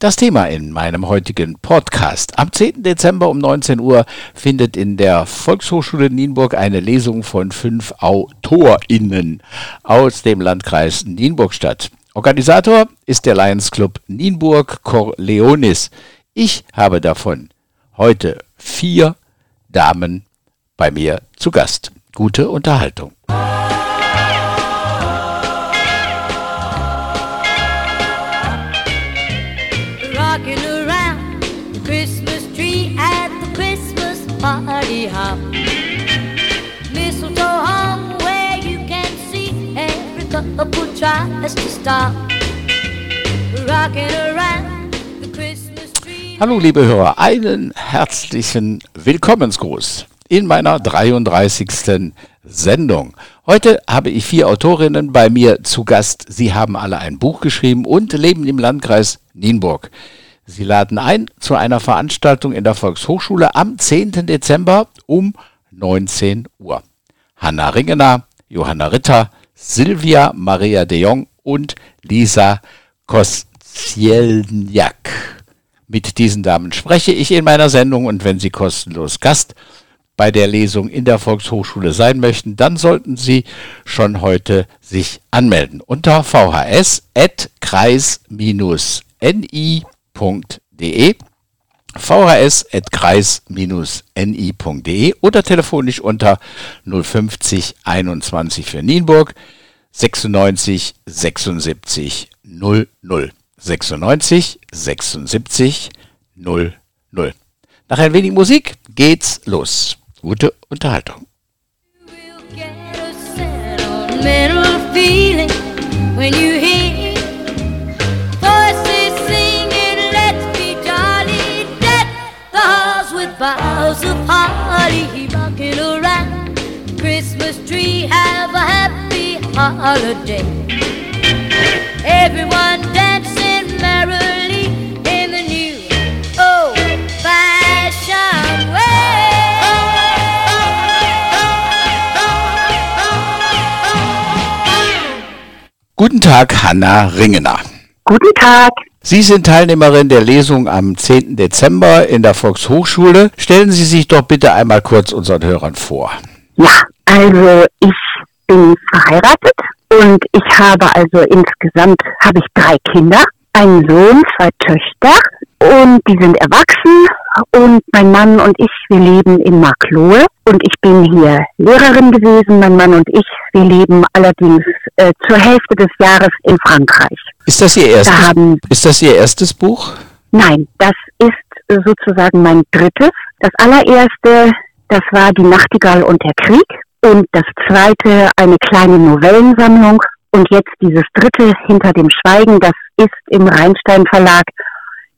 Das Thema in meinem heutigen Podcast. Am 10. Dezember um 19 Uhr findet in der Volkshochschule Nienburg eine Lesung von fünf AutorInnen aus dem Landkreis Nienburg statt. Organisator ist der Lions Club Nienburg Corleonis. Ich habe davon heute vier Damen bei mir zu Gast. Gute Unterhaltung. Hallo liebe Hörer, einen herzlichen Willkommensgruß in meiner 33. Sendung. Heute habe ich vier Autorinnen bei mir zu Gast. Sie haben alle ein Buch geschrieben und leben im Landkreis Nienburg. Sie laden ein zu einer Veranstaltung in der Volkshochschule am 10. Dezember um 19 Uhr. Hanna Ringener, Johanna Ritter, Silvia Maria de Jong und Lisa Koscielniak. Mit diesen Damen spreche ich in meiner Sendung und wenn Sie kostenlos Gast bei der Lesung in der Volkshochschule sein möchten, dann sollten Sie schon heute sich anmelden unter vhs.kreis-ni.de vhs.kreis-ni.de oder telefonisch unter 050 21 für Nienburg 96 76 00 96 76 00. Nach ein wenig Musik geht's los. Gute Unterhaltung. Boughs of holly, rocking around Christmas tree, happy holiday. Everyone dancing merrily in the new old-fashioned way. Guten Tag, Hanna Ringener. Guten Tag. Sie sind Teilnehmerin der Lesung am 10. Dezember in der Volkshochschule. Stellen Sie sich doch bitte einmal kurz unseren Hörern vor. Ja, also ich bin verheiratet und ich habe also insgesamt habe ich drei Kinder, einen Sohn, zwei Töchter und die sind erwachsen und mein Mann und ich, wir leben in Marklohe und ich bin hier Lehrerin gewesen, mein Mann und ich, wir leben allerdings äh, zur Hälfte des Jahres in Frankreich. Ist das Ihr erstes, Da haben- ist das Ihr erstes Buch? Nein, das ist sozusagen mein drittes. Das allererste, das war Die Nachtigall und der Krieg. Und das zweite, eine kleine Novellensammlung. Und jetzt dieses dritte, Hinter dem Schweigen, das ist im Rheinstein Verlag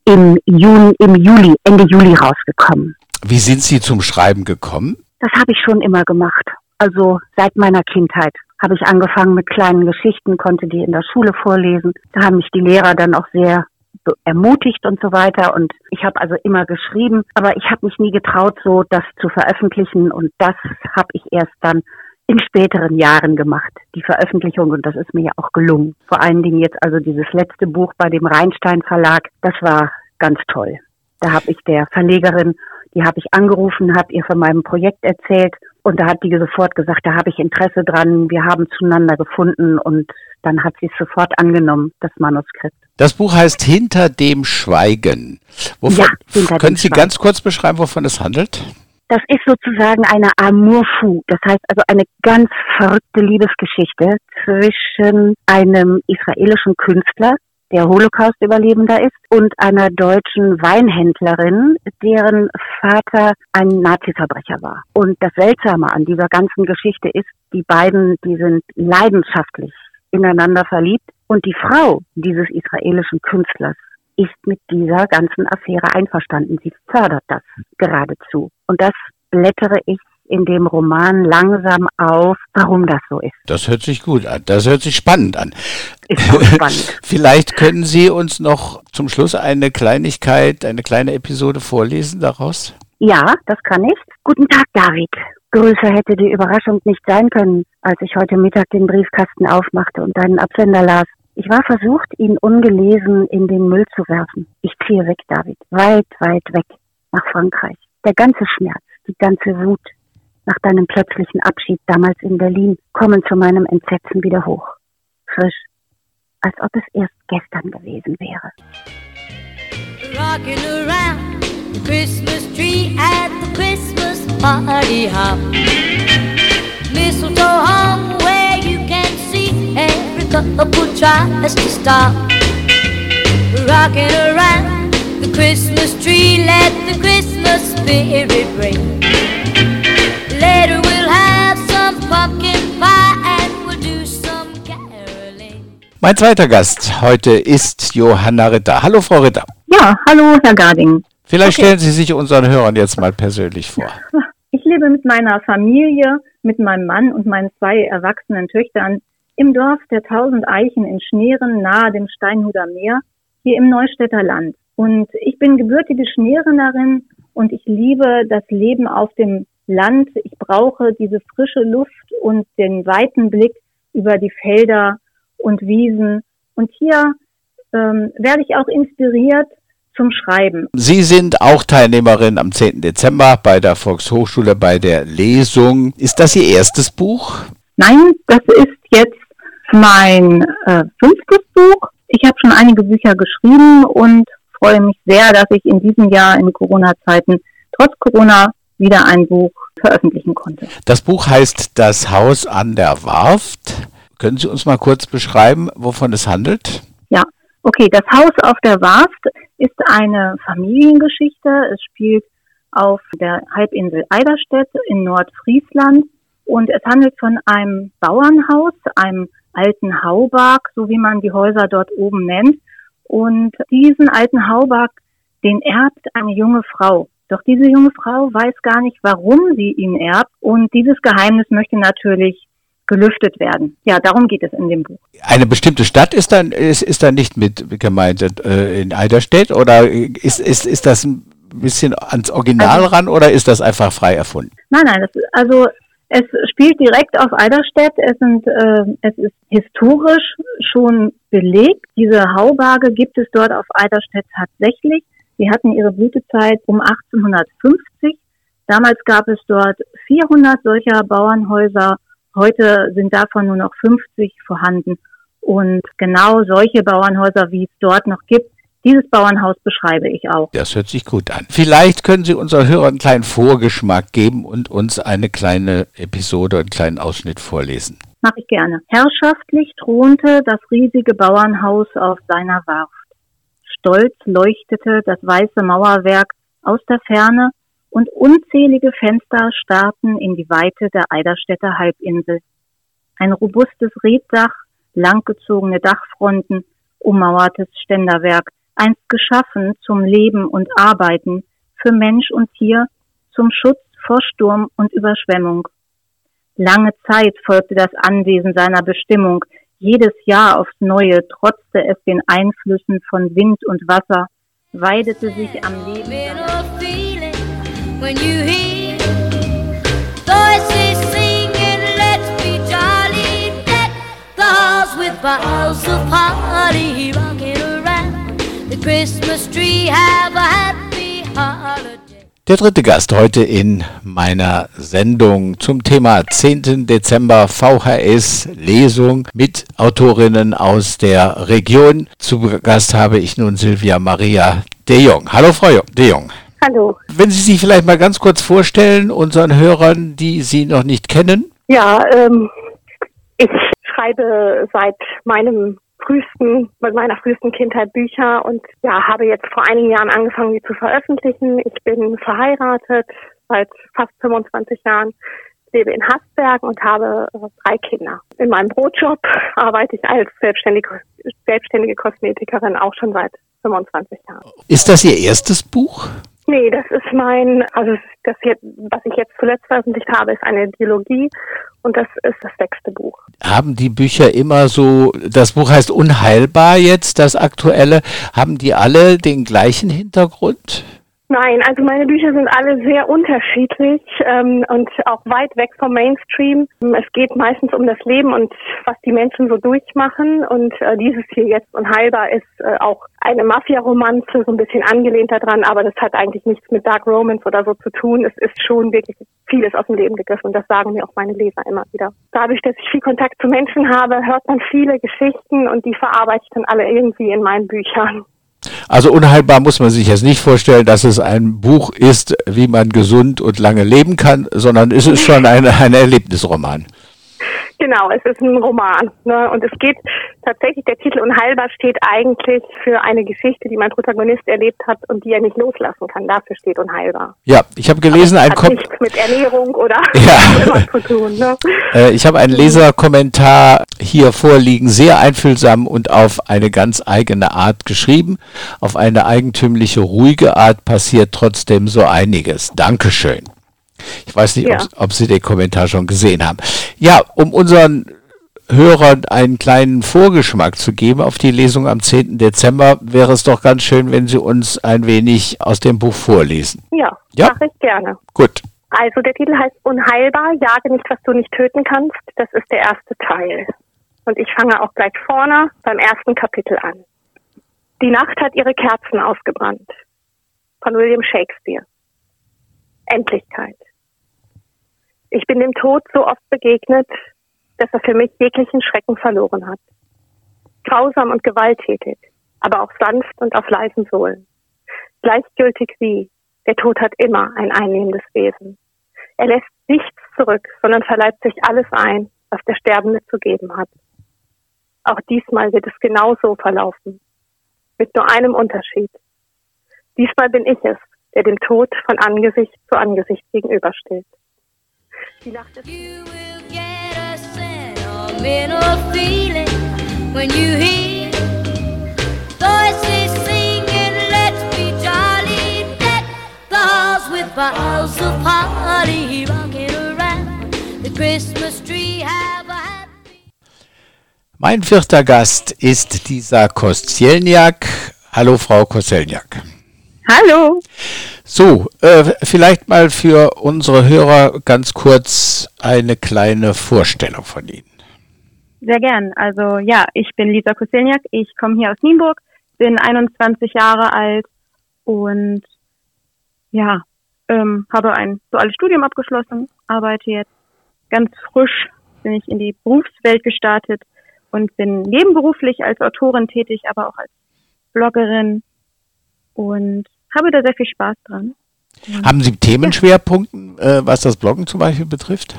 im, Juni, im Juli, Ende Juli rausgekommen. Wie sind Sie zum Schreiben gekommen? Das habe ich schon immer gemacht. Also seit meiner Kindheit habe ich angefangen mit kleinen Geschichten, konnte die in der Schule vorlesen. Da haben mich die Lehrer dann auch sehr ermutigt und so weiter. Und ich habe also immer geschrieben, aber ich habe mich nie getraut, so das zu veröffentlichen. Und das habe ich erst dann in späteren Jahren gemacht, die Veröffentlichung. Und das ist mir ja auch gelungen. Vor allen Dingen jetzt also dieses letzte Buch bei dem Rheinstein Verlag, das war ganz toll. Da habe ich der Verlegerin, die habe ich angerufen, habe ihr von meinem Projekt erzählt und da hat die sofort gesagt, da habe ich Interesse dran, wir haben zueinander gefunden und dann hat sie es sofort angenommen, das Manuskript. Das Buch heißt Hinter dem Schweigen. Wovon, Ja, können Sie Schweigen. ganz kurz beschreiben, wovon es handelt? Das ist sozusagen eine Amour fou, das heißt also eine ganz verrückte Liebesgeschichte zwischen einem israelischen Künstler, der Holocaust-Überlebender ist, und einer deutschen Weinhändlerin, deren Vater ein Nazi-Verbrecher war. Und das Seltsame an dieser ganzen Geschichte ist, die beiden, die sind leidenschaftlich ineinander verliebt und die Frau dieses israelischen Künstlers ist mit dieser ganzen Affäre einverstanden. Sie fördert das geradezu. Und das blättere ich in dem Roman langsam auf, warum das so ist. Das hört sich gut an. Das hört sich spannend an. Ist auch spannend. Vielleicht können Sie uns noch zum Schluss eine Kleinigkeit, eine kleine Episode vorlesen daraus? Ja, das kann ich. Guten Tag, David. Größer hätte die Überraschung nicht sein können, als ich heute Mittag den Briefkasten aufmachte und deinen Absender las. Ich war versucht, ihn ungelesen in den Müll zu werfen. Ich ziehe weg, David. Weit, weit weg. Nach Frankreich. Der ganze Schmerz, die ganze Wut nach deinem plötzlichen Abschied damals in Berlin kommen zu meinem Entsetzen wieder hoch. Frisch. Als ob es erst gestern gewesen wäre. The Christmas tree at the Christmas party hop. Mistletoe hung where you can see every couple tries to stop. Rocking around the Christmas tree, let the Christmas spirit ring. Later we'll have some pumpkin pie and we'll do some caroling. Mein zweiter Gast heute ist Johanna Ritter. Hallo, Frau Ritter. Ja, hallo, Herr Garding. Vielleicht stellen Sie sich unseren Hörern jetzt mal persönlich vor. Ich lebe mit meiner Familie, mit meinem Mann und meinen zwei erwachsenen Töchtern im Dorf der Tausend Eichen in Schneeren nahe dem Steinhuder Meer, hier im Neustädter Land. Und ich bin gebürtige Schneerenerin und ich liebe das Leben auf dem Land. Ich brauche diese frische Luft und den weiten Blick über die Felder und Wiesen. Und hier ähm, werde ich auch inspiriert zum Schreiben. Sie sind auch Teilnehmerin am 10. Dezember bei der Volkshochschule bei der Lesung. Ist das Ihr erstes Buch? Nein, das ist jetzt mein äh, fünftes Buch. Ich habe schon einige Bücher geschrieben und freue mich sehr, dass ich in diesem Jahr in Corona-Zeiten trotz Corona wieder ein Buch veröffentlichen konnte. Das Buch heißt Das Haus an der Warft. Können Sie uns mal kurz beschreiben, wovon es handelt? Ja, okay, das Haus auf der Warft ist eine Familiengeschichte. Es spielt auf der Halbinsel Eiderstedt in Nordfriesland und es handelt von einem Bauernhaus, einem alten Haubarg, so wie man die Häuser dort oben nennt. Und diesen alten Haubarg, den erbt eine junge Frau. Doch diese junge Frau weiß gar nicht, warum sie ihn erbt. Und dieses Geheimnis möchte natürlich gelüftet werden. Ja, darum geht es in dem Buch. Eine bestimmte Stadt ist dann, ist, ist dann nicht mit gemeint äh, in Eiderstedt oder ist, ist, ist das ein bisschen ans Original ran oder ist das einfach frei erfunden? Nein, nein, das, also es spielt direkt auf Eiderstedt. Es sind, äh, es ist historisch schon belegt. Diese Haubarge gibt es dort auf Eiderstedt tatsächlich. Sie hatten ihre Blütezeit um 1850. Damals gab es dort 400 solcher Bauernhäuser. Heute sind davon nur noch 50 vorhanden. Und genau solche Bauernhäuser, wie es dort noch gibt, dieses Bauernhaus beschreibe ich auch. Das hört sich gut an. Vielleicht können Sie unseren Hörern einen kleinen Vorgeschmack geben und uns eine kleine Episode, einen kleinen Ausschnitt vorlesen. Mache ich gerne. Herrschaftlich thronte das riesige Bauernhaus auf seiner Warft. Stolz leuchtete das weiße Mauerwerk aus der Ferne und unzählige Fenster starrten in die Weite der Eiderstädter Halbinsel. Ein robustes Reddach, langgezogene Dachfronten, ummauertes Ständerwerk, einst geschaffen zum Leben und Arbeiten für Mensch und Tier, zum Schutz vor Sturm und Überschwemmung. Lange Zeit folgte das Anwesen seiner Bestimmung, jedes Jahr aufs Neue trotzte es den Einflüssen von Wind und Wasser, weidete sich am Leben. When of holly, rocking around the Christmas tree, have a happy holiday. Der dritte Gast heute in meiner Sendung zum Thema 10. Dezember VHS Lesung mit Autorinnen aus der Region. Zu Gast habe ich nun Silvia Maria de Jong. Hallo Frau de Jong. Hallo. Wenn Sie sich vielleicht mal ganz kurz vorstellen, unseren Hörern, die Sie noch nicht kennen. Ja, ähm, ich schreibe seit meinem frühesten, mit meiner frühesten Kindheit Bücher und ja, habe jetzt vor einigen Jahren angefangen, die zu veröffentlichen. Ich bin verheiratet seit fast 25 Jahren, lebe in Hasberg und habe äh, drei Kinder. In meinem Brotjob arbeite ich als selbstständige, selbstständige Kosmetikerin auch schon seit 25 Jahren. Ist das Ihr erstes Buch? Nee, das ist mein, also das jetzt, was ich jetzt zuletzt veröffentlicht habe, ist eine Dialogie und das ist das sechste Buch. Haben die Bücher immer so, das Buch heißt Unheilbar jetzt, das aktuelle, haben die alle den gleichen Hintergrund? Nein, also meine Bücher sind alle sehr unterschiedlich ähm, und auch weit weg vom Mainstream. Es geht meistens um das Leben und was die Menschen so durchmachen. Und äh, dieses hier jetzt unheilbar ist äh, auch eine Mafia-Romanze, so ein bisschen angelehnt daran, aber das hat eigentlich nichts mit Dark Romance oder so zu tun. Es ist schon wirklich vieles aus dem Leben gegriffen und das sagen mir auch meine Leser immer wieder. Dadurch, dass ich viel Kontakt zu Menschen habe, hört man viele Geschichten und die verarbeite ich dann alle irgendwie in meinen Büchern. Also unheilbar muss man sich jetzt nicht vorstellen, dass es ein Buch ist, wie man gesund und lange leben kann, sondern es ist schon ein, ein Erlebnisroman. Genau, es ist ein Roman. Ne? Und es geht tatsächlich, der Titel Unheilbar steht eigentlich für eine Geschichte, die mein Protagonist erlebt hat und die er nicht loslassen kann. Dafür steht Unheilbar. Ja, ich habe gelesen, ein Hat Kom nichts mit Ernährung oder Ja. zu tun. Ne? äh, ich habe einen Leserkommentar hier vorliegen, sehr einfühlsam und auf eine ganz eigene Art geschrieben. Auf eine eigentümliche, ruhige Art passiert trotzdem so einiges. Dankeschön. Ich weiß nicht, Ja. ob, ob Sie den Kommentar schon gesehen haben. Ja, um unseren Hörern einen kleinen Vorgeschmack zu geben auf die Lesung am 10. Dezember, wäre es doch ganz schön, wenn Sie uns ein wenig aus dem Buch vorlesen. Ja, Ja. mache ich gerne. Gut. Also der Titel heißt Unheilbar, jage nicht, was du nicht töten kannst. Das ist der erste Teil. Und ich fange auch gleich vorne beim ersten Kapitel an. Die Nacht hat ihre Kerzen ausgebrannt. Von William Shakespeare. Endlichkeit. Ich bin dem Tod so oft begegnet, dass er für mich jeglichen Schrecken verloren hat. Grausam und gewalttätig, aber auch sanft und auf leisen Sohlen. Gleichgültig wie, der Tod hat immer ein einnehmendes Wesen. Er lässt nichts zurück, sondern verleibt sich alles ein, was der Sterbende zu geben hat. Auch diesmal wird es genauso verlaufen. Mit nur einem Unterschied. Diesmal bin ich es, der dem Tod von Angesicht zu Angesicht gegenübersteht. Die Nacht ist You will get a sentimental feeling when you hear voices singing, let's be jolly. Deck the halls with boughs of holly rocking around the Christmas tree. Have a happy Mein vierter Gast ist Lisa Koscielniak. Hallo, Frau Koscielniak. Hallo. So, äh, vielleicht mal für unsere Hörer ganz kurz eine kleine Vorstellung von Ihnen. Sehr gern. Also ja, ich bin Lisa Koselniak, ich komme hier aus Nienburg, bin 21 Jahre alt und ja, ähm, habe ein duales Studium abgeschlossen, arbeite jetzt ganz frisch, bin ich in die Berufswelt gestartet und bin nebenberuflich als Autorin tätig, aber auch als Bloggerin und habe da sehr viel Spaß dran. Haben Sie Themenschwerpunkten, äh, was das Bloggen zum Beispiel betrifft?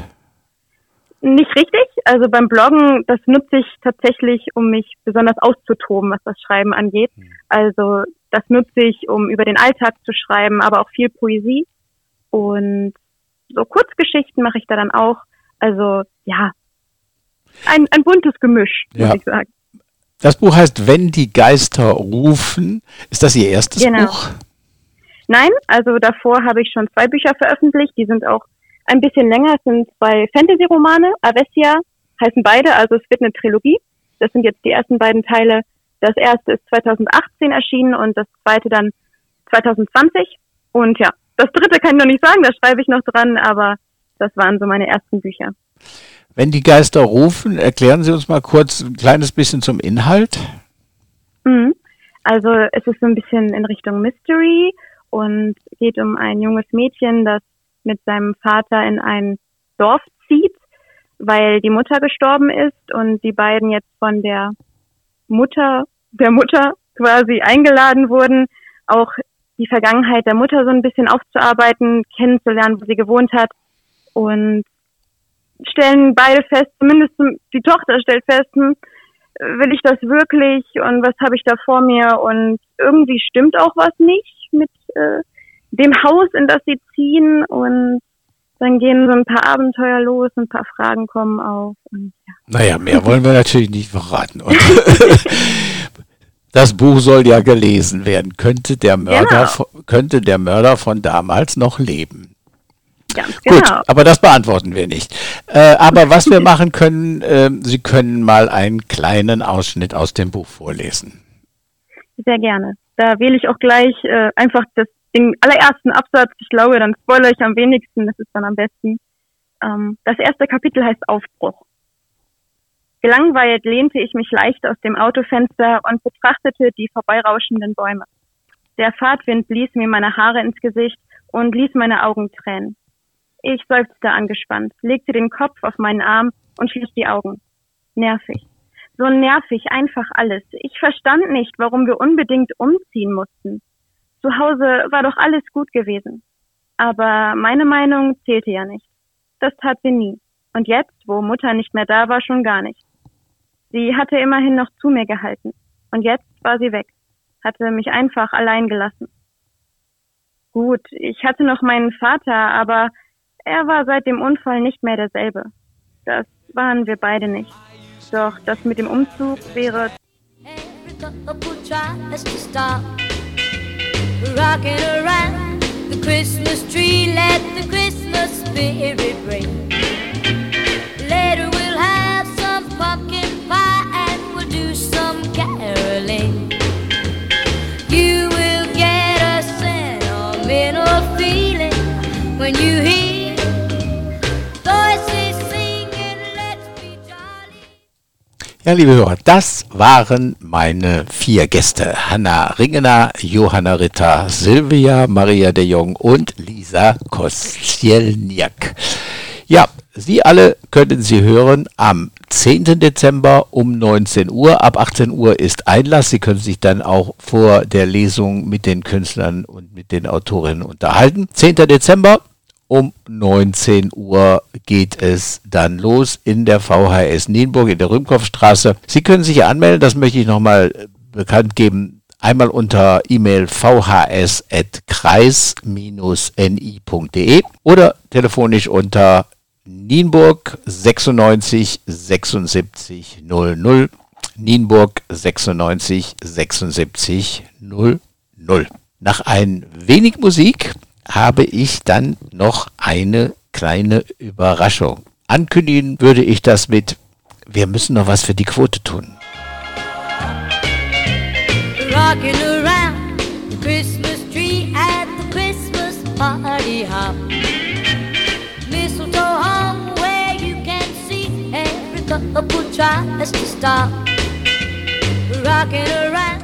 Nicht richtig. Also beim Bloggen, das nutze ich tatsächlich, um mich besonders auszutoben, was das Schreiben angeht. Also das nutze ich, um über den Alltag zu schreiben, aber auch viel Poesie. Und so Kurzgeschichten mache ich da dann auch. Also ja, ein, ein buntes Gemisch, Ja. ich sagen. Das Buch heißt Wenn die Geister rufen. Ist das Ihr erstes Genau. Buch? Nein, also davor habe ich schon zwei Bücher veröffentlicht. Die sind auch ein bisschen länger. Es sind zwei Fantasy-Romane. Avesia heißen beide, also es wird eine Trilogie. Das sind jetzt die ersten beiden Teile. Das erste ist 2018 erschienen und das zweite dann 2020. Und ja, das dritte kann ich noch nicht sagen, da schreibe ich noch dran, aber das waren so meine ersten Bücher. Wenn die Geister rufen, erklären Sie uns mal kurz ein kleines bisschen zum Inhalt. Mhm. Also es ist so ein bisschen in Richtung Mystery und geht um ein junges Mädchen, das mit seinem Vater in ein Dorf zieht, weil die Mutter gestorben ist und die beiden jetzt von der Mutter, der Mutter quasi eingeladen wurden, auch die Vergangenheit der Mutter so ein bisschen aufzuarbeiten, kennenzulernen, wo sie gewohnt hat und stellen beide fest, zumindest die Tochter stellt fest, hm, will ich das wirklich und was habe ich da vor mir und irgendwie stimmt auch was nicht mit äh, dem Haus, in das sie ziehen und dann gehen so ein paar Abenteuer los, ein paar Fragen kommen auf und ja. Naja, mehr wollen wir natürlich nicht verraten. Das Buch soll ja gelesen werden. Könnte der Mörder, Genau. von- könnte der Mörder von damals noch leben? Ganz Gut, genau. aber das beantworten wir nicht. Äh, aber was wir machen können, äh, Sie können mal einen kleinen Ausschnitt aus dem Buch vorlesen. Sehr gerne. Da wähle ich auch gleich äh, einfach das den allerersten Absatz, ich glaube, dann spoilere ich am wenigsten, das ist dann am besten. Ähm, das erste Kapitel heißt Aufbruch. Gelangweilt lehnte ich mich leicht aus dem Autofenster und betrachtete die vorbeirauschenden Bäume. Der Fahrtwind blies mir meine Haare ins Gesicht und ließ meine Augen tränen. Ich seufzte angespannt, legte den Kopf auf meinen Arm und schloss die Augen. Nervig. So nervig, einfach alles. Ich verstand nicht, warum wir unbedingt umziehen mussten. Zu Hause war doch alles gut gewesen. Aber meine Meinung zählte ja nicht. Das tat sie nie. Und jetzt, wo Mutter nicht mehr da war, schon gar nicht. Sie hatte immerhin noch zu mir gehalten. Und jetzt war sie weg, hatte mich einfach allein gelassen. Gut, ich hatte noch meinen Vater, aber er war seit dem Unfall nicht mehr derselbe. Das waren wir beide nicht. Doch das mit dem Umzug wäre rocking the Christmas tree. Let the Christmas spirit ring. Later we'll have some pumpkin Ja, liebe Hörer, das waren meine vier Gäste. Hanna Ringener, Johanna Ritter, Silvia Maria de Jong und Lisa Kostielniak. Ja, Sie alle können Sie hören am 10. Dezember um 19 Uhr. Ab 18 Uhr ist Einlass. Sie können sich dann auch vor der Lesung mit den Künstlern und mit den Autorinnen unterhalten. 10. Dezember um 19 Uhr geht es dann los in der VHS Nienburg in der Rühmkopfstraße. Sie können sich anmelden, das möchte ich nochmal bekannt geben. Einmal unter E-Mail vhs.kreis-ni.de oder telefonisch unter Nienburg 96 76 00. Nienburg 96 76 00. Nach ein wenig Musik habe ich dann noch eine kleine Überraschung. Ankündigen würde ich das mit, wir müssen noch was für die Quote tun. rocking around the Christmas tree at the Christmas party hop. Mistletoe hung where you can see every couple tries to stop. Rocking around.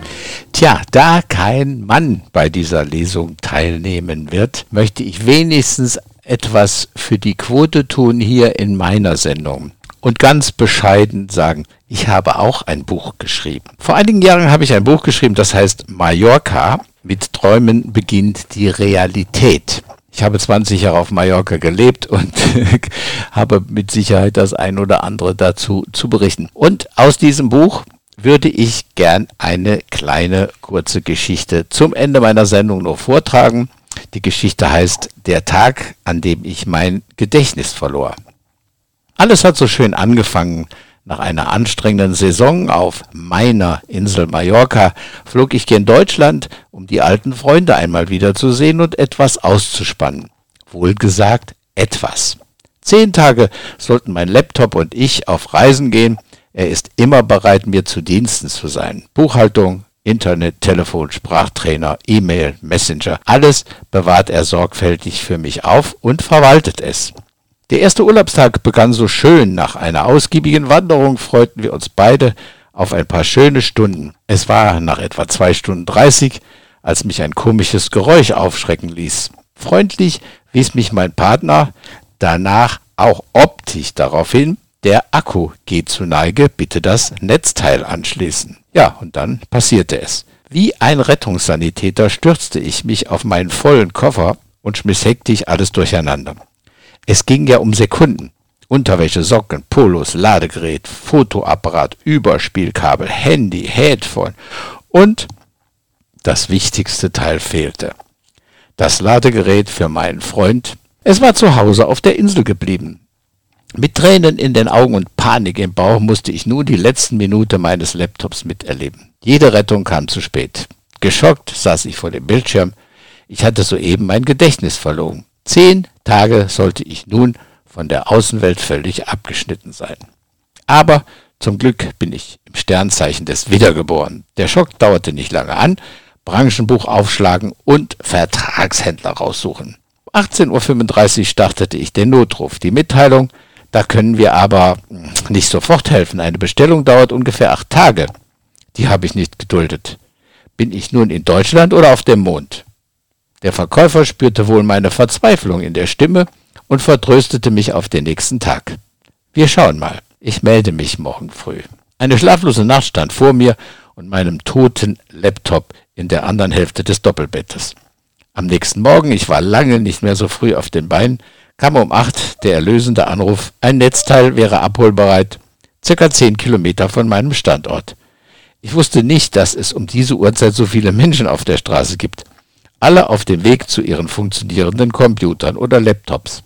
Tja, da kein Mann bei dieser Lesung teilnehmen wird, möchte ich wenigstens etwas für die Quote tun hier in meiner Sendung. Und ganz bescheiden sagen, ich habe auch ein Buch geschrieben. Vor einigen Jahren habe ich ein Buch geschrieben, das heißt Mallorca. Mit Träumen beginnt die Realität. Ich habe 20 Jahre auf Mallorca gelebt und habe mit Sicherheit das ein oder andere dazu zu berichten. Und aus diesem Buch würde ich gern eine kleine kurze Geschichte zum Ende meiner Sendung noch vortragen. Die Geschichte heißt Der Tag, an dem ich mein Gedächtnis verlor. Alles hat so schön angefangen. Nach einer anstrengenden Saison auf meiner Insel Mallorca flog ich gen Deutschland, um die alten Freunde einmal wiederzusehen und etwas auszuspannen. Wohlgesagt etwas. Zehn Tage sollten mein Laptop und ich auf Reisen gehen. Er ist immer bereit, mir zu Diensten zu sein. Buchhaltung, Internet, Telefon, Sprachtrainer, E-Mail, Messenger, alles bewahrt er sorgfältig für mich auf und verwaltet es. Der erste Urlaubstag begann so schön. Nach einer ausgiebigen Wanderung freuten wir uns beide auf ein paar schöne Stunden. Es war nach etwa zwei Stunden dreißig, als mich ein komisches Geräusch aufschrecken ließ. Freundlich wies mich mein Partner danach auch optisch darauf hin, der Akku geht zu Neige, bitte das Netzteil anschließen. Ja, und dann passierte es. Wie ein Rettungssanitäter stürzte ich mich auf meinen vollen Koffer und schmiss hektisch alles durcheinander. Es ging ja um Sekunden. Unterwäsche, Socken, Polos, Ladegerät, Fotoapparat, Überspielkabel, Handy, Headphone und das wichtigste Teil fehlte. Das Ladegerät für meinen Freund. Es war zu Hause auf der Insel geblieben. Mit Tränen in den Augen und Panik im Bauch musste ich nun die letzten Minuten meines Laptops miterleben. Jede Rettung kam zu spät. Geschockt saß ich vor dem Bildschirm. Ich hatte soeben mein Gedächtnis verloren. Zehn Tage sollte ich nun von der Außenwelt völlig abgeschnitten sein. Aber zum Glück bin ich im Sternzeichen des Wiedergeboren. Der Schock dauerte nicht lange an. Branchenbuch aufschlagen und Vertragshändler raussuchen. 18.35 Uhr startete ich den Notruf. Die Mitteilung, da können wir aber nicht sofort helfen. Eine Bestellung dauert ungefähr acht Tage. Die habe ich nicht geduldet. Bin ich nun in Deutschland oder auf dem Mond? Der Verkäufer spürte wohl meine Verzweiflung in der Stimme und vertröstete mich auf den nächsten Tag. Wir schauen mal. Ich melde mich morgen früh. Eine schlaflose Nacht stand vor mir und meinem toten Laptop in der anderen Hälfte des Doppelbettes. Am nächsten Morgen, ich war lange nicht mehr so früh auf den Beinen, kam um acht der erlösende Anruf, ein Netzteil wäre abholbereit, circa zehn Kilometer von meinem Standort. Ich wusste nicht, dass es um diese Uhrzeit so viele Menschen auf der Straße gibt. Alle auf dem Weg zu ihren funktionierenden Computern oder Laptops.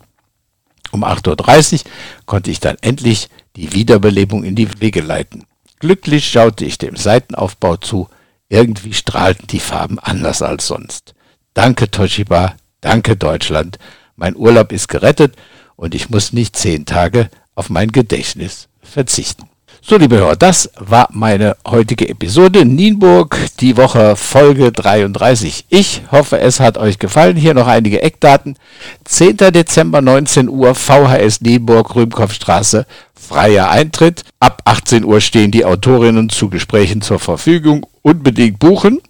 Um 8.30 Uhr konnte ich dann endlich die Wiederbelebung in die Wege leiten. Glücklich schaute ich dem Seitenaufbau zu. Irgendwie strahlten die Farben anders als sonst. Danke Toshiba, danke Deutschland. Mein Urlaub ist gerettet und ich muss nicht zehn Tage auf mein Gedächtnis verzichten. So, liebe Hörer, das war meine heutige Episode Nienburg, die Woche Folge 33. Ich hoffe, es hat euch gefallen. Hier noch einige Eckdaten. 10. Dezember 19 Uhr VHS Nienburg, Rühmkopfstraße, freier Eintritt. Ab 18 Uhr stehen die Autorinnen zu Gesprächen zur Verfügung. Unbedingt buchen.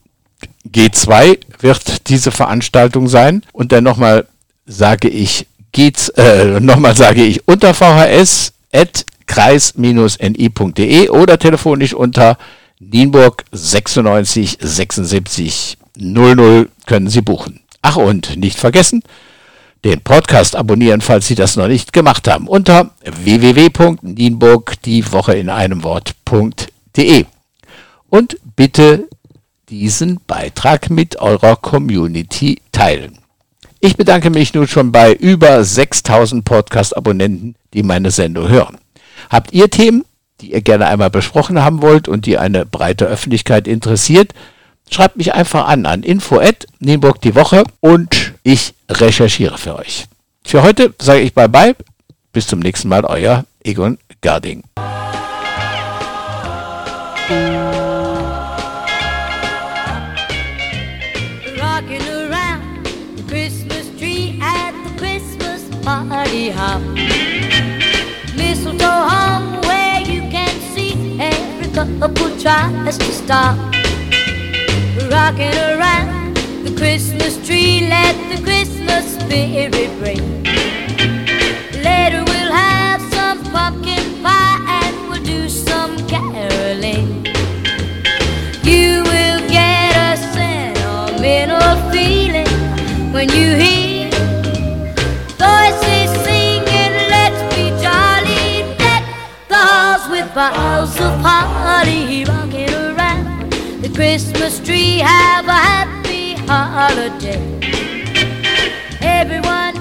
G2 wird diese Veranstaltung sein. Und dann nochmal sage ich, geht's, äh, nochmal sage ich unter VHS at kreis-ni.de oder telefonisch unter Nienburg 96 76 00 können Sie buchen. Ach und nicht vergessen, den Podcast abonnieren, falls Sie das noch nicht gemacht haben, unter www.nienburg die Woche in einem Wort.de. Und bitte diesen Beitrag mit eurer Community teilen. Ich bedanke mich nun schon bei über 6000 Podcast-Abonnenten, die meine Sendung hören. Habt ihr Themen, die ihr gerne einmal besprochen haben wollt und die eine breite Öffentlichkeit interessiert? Schreibt mich einfach an an info Nienburg die Woche und ich recherchiere für euch. Für heute sage ich bye bye. Bis zum nächsten Mal, euer Egon Garding. Couple tries to stop. Rocking around the Christmas tree, let the Christmas spirit ring. Later we'll have some pumpkin party rocking around the Christmas tree. Have a happy holiday. Everyone